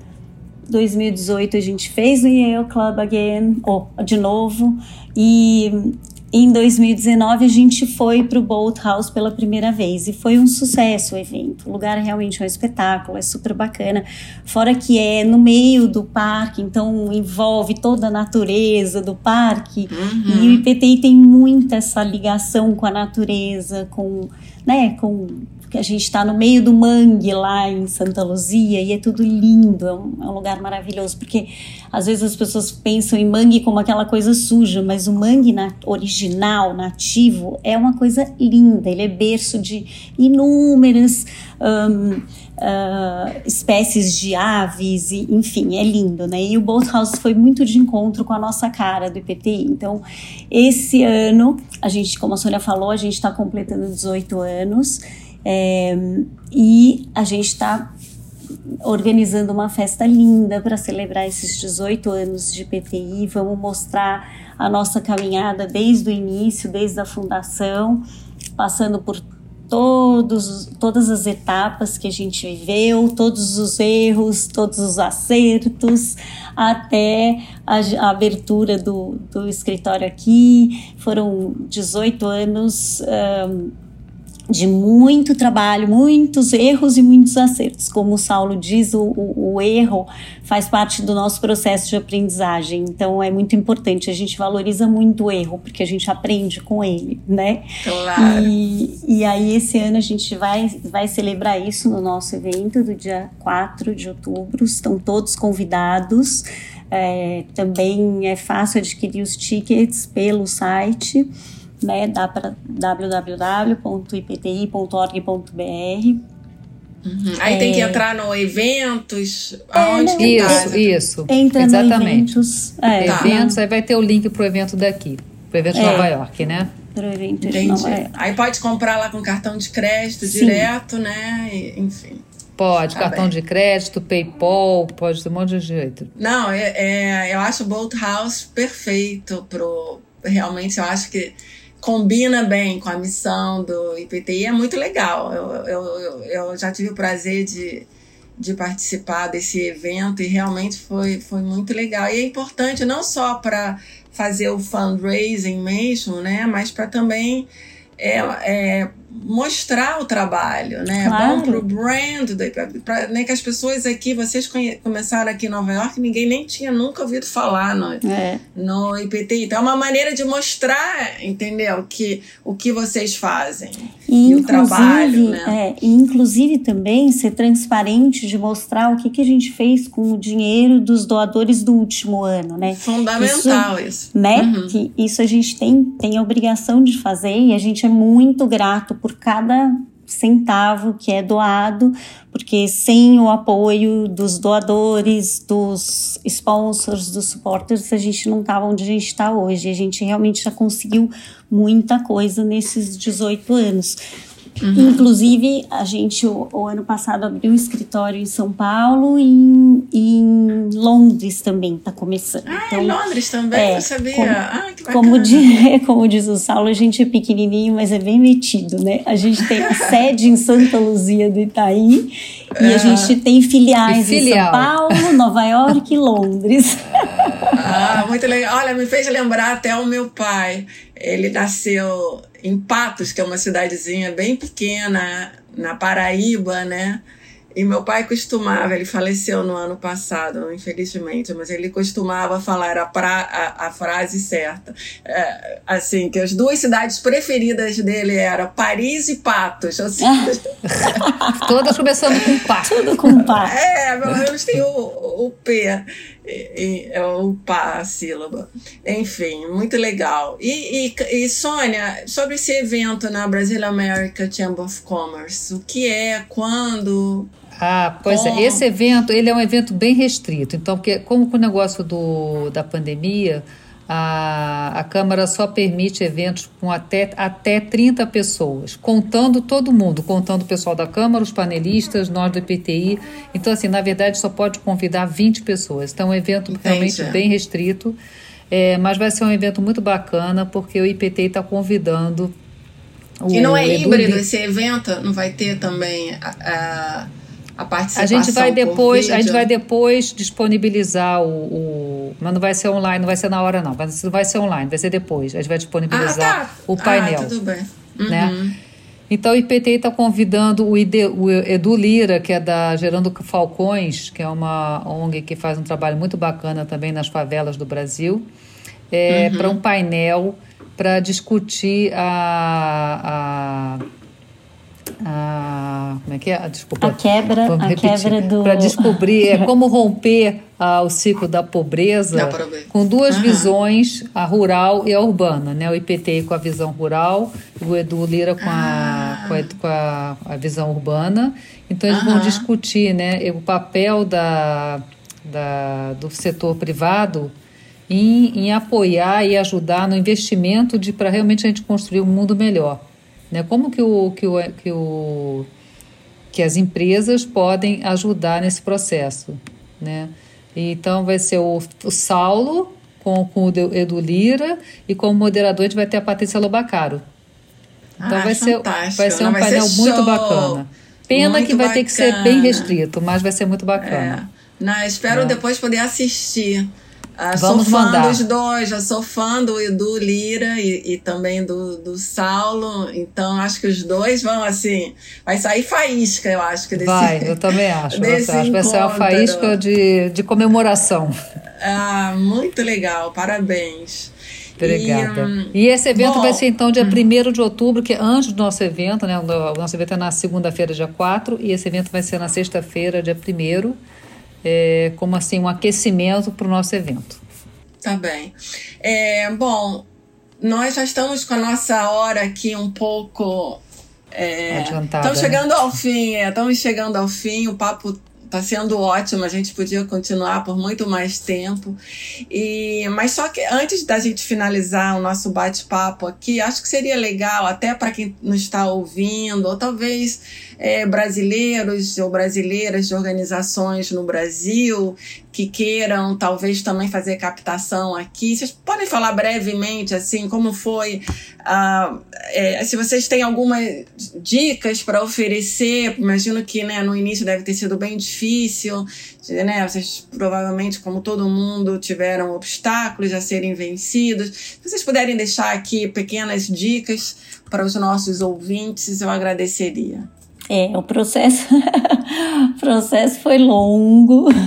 Speaker 3: 2018 a gente fez no Yale Club again, ou de novo. E em 2019 a gente foi para o Boat House pela primeira vez e foi um sucesso o evento. O lugar realmente é um espetáculo, é super bacana. Fora que é no meio do parque, então envolve toda a natureza do parque. Uhum. E o IPTI tem muita essa ligação com a natureza, com, né, com que a gente está no meio do mangue lá em Santa Luzia e é tudo lindo, é um, é um, lugar maravilhoso, porque às vezes as pessoas pensam em mangue como aquela coisa suja, mas o mangue na, original, nativo, é uma coisa linda, ele é berço de inúmeras um, uh, espécies de aves, e, enfim, é lindo, né? E o Boat House foi muito de encontro com a nossa cara do IPTI, então esse ano, a gente, como a Sônia falou, a gente está completando 18 anos, é, e a gente está organizando uma festa linda para celebrar esses 18 anos de PTI. Vamos mostrar a nossa caminhada desde o início, desde a fundação, passando por todos, todas as etapas que a gente viveu, todos os erros, todos os acertos, até a, a abertura do, do escritório aqui. Foram 18 anos. Um, de muito trabalho, muitos erros e muitos acertos. Como o Saulo diz, o, o, o, erro faz parte do nosso processo de aprendizagem. Então é muito importante. A gente valoriza muito o erro, porque a gente aprende com ele, né?
Speaker 2: Claro.
Speaker 3: E, e aí, esse ano, a gente vai, vai celebrar isso no nosso evento do dia 4 de outubro. Estão todos convidados. É, também é fácil adquirir os tickets pelo site né? Dá para www.ipti.org.br.
Speaker 2: Uhum. Aí é, tem que é. entrar no eventos, aonde
Speaker 4: é, Isso, tá? isso.
Speaker 3: Entra Exatamente. no eventos.
Speaker 4: É. Tá. Eventos, aí vai ter o link pro evento daqui, pro evento de é. Nova York, né?
Speaker 3: Pro evento Entendi. de Nova York.
Speaker 2: Aí pode comprar lá com cartão de crédito Sim. direto, né? E, enfim.
Speaker 4: Pode, tá cartão bem. de crédito, PayPal, pode ter um monte de jeito.
Speaker 2: Não, é, é, eu acho o Bolt House perfeito pro. Realmente, eu acho que combina bem com a missão do IPTI, é muito legal. Eu, eu, eu já tive o prazer de, de participar desse evento e realmente foi, foi muito legal. E é importante não só para fazer o fundraising mesmo, né, mas para também é, é, mostrar o trabalho, né? Claro. É bom pro brand, para né, que as pessoas aqui, vocês começaram aqui em Nova York, ninguém nem tinha nunca ouvido falar no, é. no IPT. Então é uma maneira de mostrar, entendeu? Que, o que vocês fazem.
Speaker 3: E, e o trabalho, né? É, e inclusive também ser transparente de mostrar o que, que a gente fez com o dinheiro dos doadores do último ano, né?
Speaker 2: Fundamental isso. isso.
Speaker 3: Né? Uhum. Que isso a gente tem, tem a obrigação de fazer e a gente é muito grato por cada centavo que é doado, porque sem o apoio dos doadores, dos sponsors, dos supporters, a gente não estava onde a gente está hoje. A gente realmente já conseguiu muita coisa nesses 18 anos. Uhum. Inclusive, a gente, o, o, ano passado, abriu um escritório em São Paulo e em, em Londres também está começando.
Speaker 2: Ah, então, em Londres também? É, eu sabia.
Speaker 3: Como,
Speaker 2: ah, que bacana.
Speaker 3: Como diz, como diz o Saulo, a gente é pequenininho, mas é bem metido, né? A gente tem a sede em Santa Luzia do Itaí e a gente tem filiais em São Paulo, Nova York e Londres.
Speaker 2: Ah, muito legal. Olha, me fez lembrar até o meu pai. Ele nasceu em Patos, que é uma cidadezinha bem pequena, na Paraíba, né? E meu pai costumava, ele faleceu no ano passado, infelizmente, mas ele costumava falar a, pra, a, a frase certa. É, assim, que as duas cidades preferidas dele eram Paris e Patos. Assim.
Speaker 4: Todas começando com pá.
Speaker 3: Tudo com pá.
Speaker 2: É, pelo menos tem o, o P. É o pá, a sílaba. Enfim, muito legal. E, e, e, Sônia, sobre esse evento na Brasil America Chamber of Commerce, o que é, quando?
Speaker 4: Ah, pois é, esse evento, ele é um evento bem restrito. Então, porque como com o negócio do, da pandemia, a, a Câmara só permite eventos com até, até 30 pessoas, contando todo mundo, contando o pessoal da Câmara, os panelistas, nós do IPTI. Então, assim, na verdade, só pode convidar 20 pessoas. Então, é um evento Entendi. realmente bem restrito. É, mas vai ser um evento muito bacana, porque o IPTI está convidando.
Speaker 2: O e não é híbrido esse evento? Não vai ter também a, a a participação.
Speaker 4: A gente vai depois, a gente vai depois disponibilizar o, o, mas não vai ser online, não vai ser na hora não, mas não vai ser online, vai ser depois. A gente vai disponibilizar ah, tá. o painel. Ah,
Speaker 2: tudo bem.
Speaker 4: Né? Uhum. Né? Então o IPTI está convidando o, Ide, o Edu Lira, que é da Gerando Falcões, que é uma ONG que faz um trabalho muito bacana também nas favelas do Brasil, é, uhum. para um painel para discutir a, a a como é que é? Desculpa.
Speaker 3: A quebra, a quebra do
Speaker 4: para descobrir é como romper ah, o ciclo da pobreza com duas uhum. visões, a rural e a urbana, né? O IPT com a visão rural, o Edu Lira com a, ah. com, a, com a, a, visão urbana. Então eles uhum. vão discutir, né, o papel da, da do setor privado em, em apoiar e ajudar no investimento de para realmente a gente construir um mundo melhor. Né? Como que, o, que, o, que, o, que as empresas podem ajudar nesse processo? Né? Então vai ser o, o Saulo com, com o Edu Lira e como moderador a gente vai ter a Patrícia Lobacaro. Então ah, vai, ser, vai ser um vai painel ser muito bacana. Pena muito que vai bacana. ter que ser bem restrito, mas vai ser muito bacana.
Speaker 2: É. Não, espero é. depois poder assistir. Ah, Vamos sou fã mandar. dos dois, já sou fã do Edu Lira e, e, também do, do Saulo, então acho que os dois vão assim, vai sair faísca, eu acho que desse
Speaker 4: Vai, eu também acho. Desse acho que vai ser uma faísca de, de comemoração.
Speaker 2: Ah, muito legal, parabéns.
Speaker 4: Obrigada. E, hum, e esse evento bom, vai ser então dia hum. 1 de outubro, que é antes do nosso evento, né? O nosso evento é na segunda-feira, dia 4, e esse evento vai ser na sexta-feira, dia 1 é, como assim um aquecimento para o nosso evento.
Speaker 2: Tá bem. É, bom, nós já estamos com a nossa hora aqui um pouco é,
Speaker 4: Adiantada.
Speaker 2: Estamos chegando né? ao fim, é, estamos chegando ao fim. O papo está sendo ótimo, a gente podia continuar por muito mais tempo. E, mas só que antes da gente finalizar o nosso bate-papo aqui, acho que seria legal, até para quem nos está ouvindo, ou talvez é, brasileiros ou brasileiras de organizações no Brasil que queiram talvez também fazer captação aqui. Vocês podem falar brevemente assim como foi, uh, é, se vocês têm algumas dicas para oferecer. Imagino que né, no início deve ter sido bem difícil, né? Vocês provavelmente, como todo mundo, tiveram obstáculos a serem vencidos. Se vocês puderem deixar aqui pequenas dicas para os nossos ouvintes, eu agradeceria.
Speaker 3: É, o processo, o processo foi longo.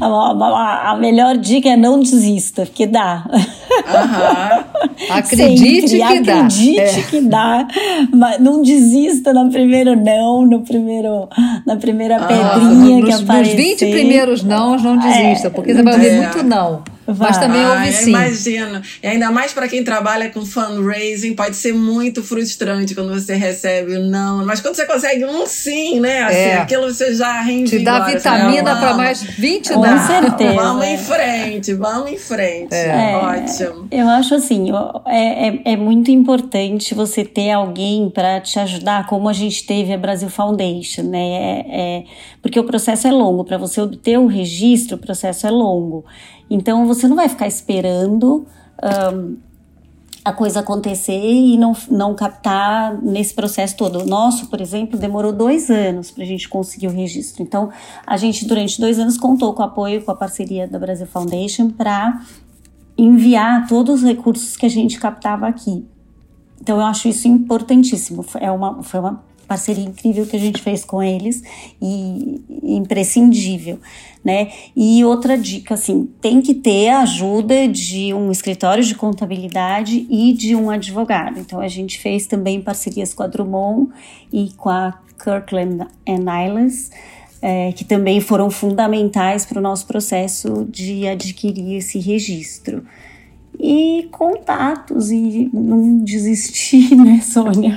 Speaker 3: A, a, a, melhor dica é não desista, porque dá.
Speaker 4: Acredite Sempre, que
Speaker 3: dá. Acredite é. que dá. Mas não desista no primeiro não, no primeiro, na primeira pedrinha nos, que aparecer.
Speaker 4: Nos 20 primeiros não, não desista, é, porque você vai ouvir é. muito não. Vai. Mas também houve ah, sim.
Speaker 2: Imagino. E ainda mais para quem trabalha com fundraising, pode ser muito frustrante quando você recebe um não. Mas quando você consegue um sim, né? Assim, é. Aquilo você já rende.
Speaker 4: Te dá vitamina para mais 20
Speaker 3: Com não. certeza.
Speaker 2: Vamos em frente, vamos em frente. É. é. Ótimo.
Speaker 3: Eu acho assim, é, é, é muito importante você ter alguém para te ajudar, como a gente teve a Brasil Foundation, né? É, é porque o processo é longo. Para você obter o registro, o processo é longo. Então você não vai ficar esperando um, a coisa acontecer e não, não captar nesse processo todo. O nosso, por exemplo, demorou dois anos para a gente conseguir o registro. Então a gente, durante dois anos, contou com o apoio, com a parceria da Brasil Foundation para enviar todos os recursos que a gente captava aqui. Então eu acho isso importantíssimo. É uma, foi uma parceria incrível que a gente fez com eles e imprescindível, né? E outra dica, assim, tem que ter a ajuda de um escritório de contabilidade e de um advogado. Então a gente fez também parcerias com a Drummond e com a Kirkland and Islands, é, que também foram fundamentais para o nosso processo de adquirir esse registro e contatos e não desistir, né, Sônia?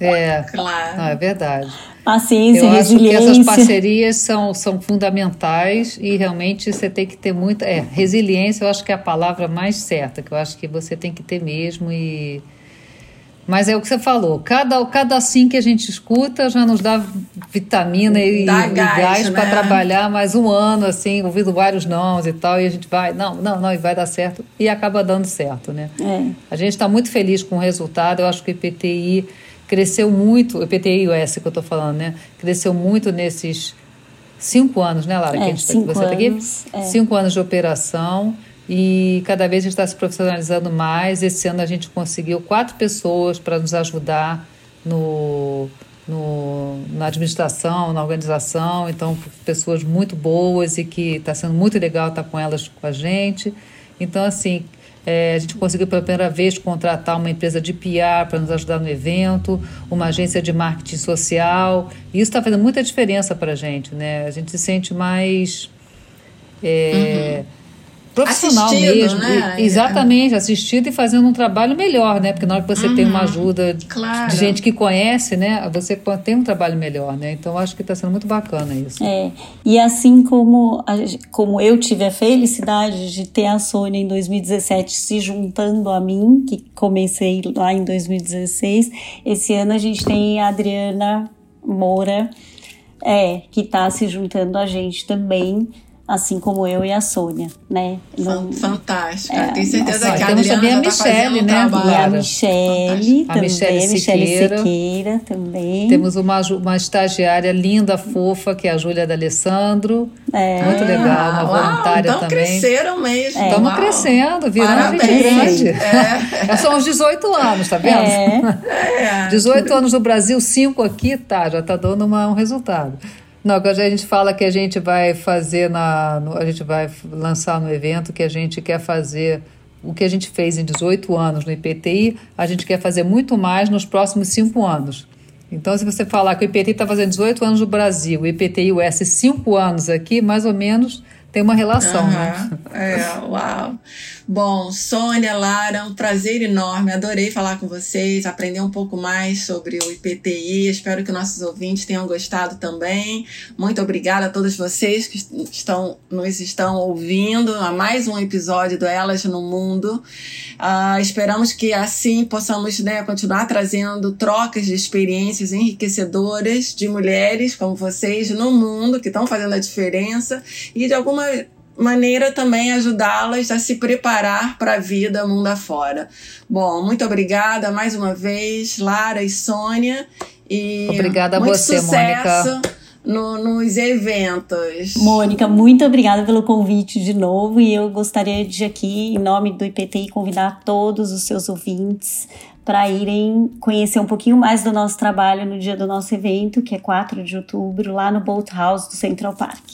Speaker 4: É, claro. Não, é verdade.
Speaker 3: Paciência,
Speaker 4: eu
Speaker 3: resiliência.
Speaker 4: acho que essas parcerias são, são fundamentais e realmente você tem que ter muita. É, resiliência eu acho que é a palavra mais certa, que eu acho que você tem que ter mesmo e mas é o que você falou, cada, cada sim que a gente escuta já nos dá vitamina e, dá e gás, gás né? para trabalhar mais um ano, assim, ouvindo vários nãos e tal, e a gente vai, não, não, não, e vai dar certo, e acaba dando certo, né? É. A gente está muito feliz com o resultado, eu acho que o IPTI cresceu muito, o IPTI US que eu estou falando, né? Cresceu muito nesses cinco anos, né, Lara?
Speaker 3: É,
Speaker 4: que a gente,
Speaker 3: cinco
Speaker 4: você tá
Speaker 3: anos,
Speaker 4: aqui?
Speaker 3: é.
Speaker 4: Cinco anos de operação e cada vez a gente está se profissionalizando mais. Esse ano a gente conseguiu quatro pessoas para nos ajudar no, no, na administração, na organização. Então, pessoas muito boas e que está sendo muito legal estar com elas com a gente. Então, assim, é, a gente conseguiu pela primeira vez contratar uma empresa de PR para nos ajudar no evento, uma agência de marketing social. E isso está fazendo muita diferença para a gente, né? A gente se sente mais é, profissional
Speaker 2: Assistido,
Speaker 4: mesmo.
Speaker 2: né?
Speaker 4: Exatamente, assistido e fazendo um trabalho melhor, né? Porque na hora que você tem uma ajuda
Speaker 2: Claro.
Speaker 4: de gente que conhece, né? Você tem um trabalho melhor, né? Então acho que está sendo muito bacana isso.
Speaker 3: É, e assim como, a como eu tive a felicidade de ter a Sônia em 2017 se juntando a mim, que comecei lá em 2016, esse ano a gente tem a Adriana Moura, é, que está se juntando a gente também, assim como eu e a Sônia, né? Não-
Speaker 2: Fan- Fantástica.
Speaker 3: É,
Speaker 2: Tenho certeza
Speaker 4: nossa,
Speaker 2: que a
Speaker 4: temos
Speaker 2: Adriana
Speaker 4: também a
Speaker 2: já tá
Speaker 4: né,
Speaker 2: trabalho.
Speaker 3: e a
Speaker 4: Clara.
Speaker 3: Michele
Speaker 4: A
Speaker 3: também,
Speaker 4: Michele
Speaker 3: Michele
Speaker 4: Siqueira.
Speaker 3: Siqueira também.
Speaker 4: Temos uma, uma estagiária linda, fofa, que é a Júlia D'Alessandro.
Speaker 3: É.
Speaker 4: Muito legal, uma
Speaker 2: uau,
Speaker 4: voluntária
Speaker 2: então
Speaker 4: também.
Speaker 2: cresceram mesmo.
Speaker 4: Estamos
Speaker 2: uau.
Speaker 4: crescendo, virando grande.
Speaker 2: É.
Speaker 4: É. São os 18 anos, tá vendo?
Speaker 3: É.
Speaker 2: É.
Speaker 4: 18 anos no Brasil, 5 aqui, tá, já tá dando uma- um resultado. Não, a gente fala que a gente vai fazer na. no- a gente vai lançar no evento que a gente quer fazer o que a gente fez em 18 anos no IPTI, a gente quer fazer muito mais nos próximos 5 anos. Então, se você falar que o IPTI está fazendo 18 anos no Brasil, o IPTI e o S 5 anos aqui, mais ou menos tem uma relação, né?
Speaker 2: É, uau. Bom, Sônia, Lara, um prazer enorme. Adorei falar com vocês, aprender um pouco mais sobre o IPTI. Espero que nossos ouvintes tenham gostado também. Muito obrigada a todos vocês que estão, nos estão ouvindo a mais um episódio do Elas no Mundo. Ah, esperamos que assim possamos né, continuar trazendo trocas de experiências enriquecedoras de mulheres como vocês no mundo que estão fazendo a diferença e de alguma maneira também ajudá-las a se preparar para a vida mundo afora. Bom, muito obrigada mais uma vez, Lara e Sônia. E
Speaker 4: Obrigada a
Speaker 2: muito
Speaker 4: você,
Speaker 2: sucesso
Speaker 4: Mônica.
Speaker 2: no- nos eventos.
Speaker 3: Mônica, muito obrigada pelo convite de novo e eu gostaria de aqui, em nome do IPTI, convidar todos os seus ouvintes para irem conhecer um pouquinho mais do nosso trabalho no dia do nosso evento, que é 4 de outubro, lá no Boat House do Central Park.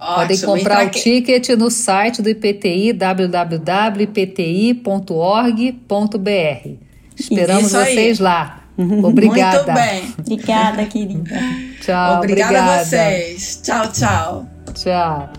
Speaker 4: Podem
Speaker 2: Ótimo. E
Speaker 4: comprar
Speaker 2: pra
Speaker 4: o ticket no site do IPTI, www.ipti.org.br. Esperamos
Speaker 2: Isso aí.
Speaker 4: vocês lá. Obrigada.
Speaker 2: Muito bem.
Speaker 3: Obrigada, querida.
Speaker 4: Tchau.
Speaker 2: Obrigada
Speaker 4: obrigada.
Speaker 2: a vocês. Tchau, tchau.
Speaker 4: Tchau.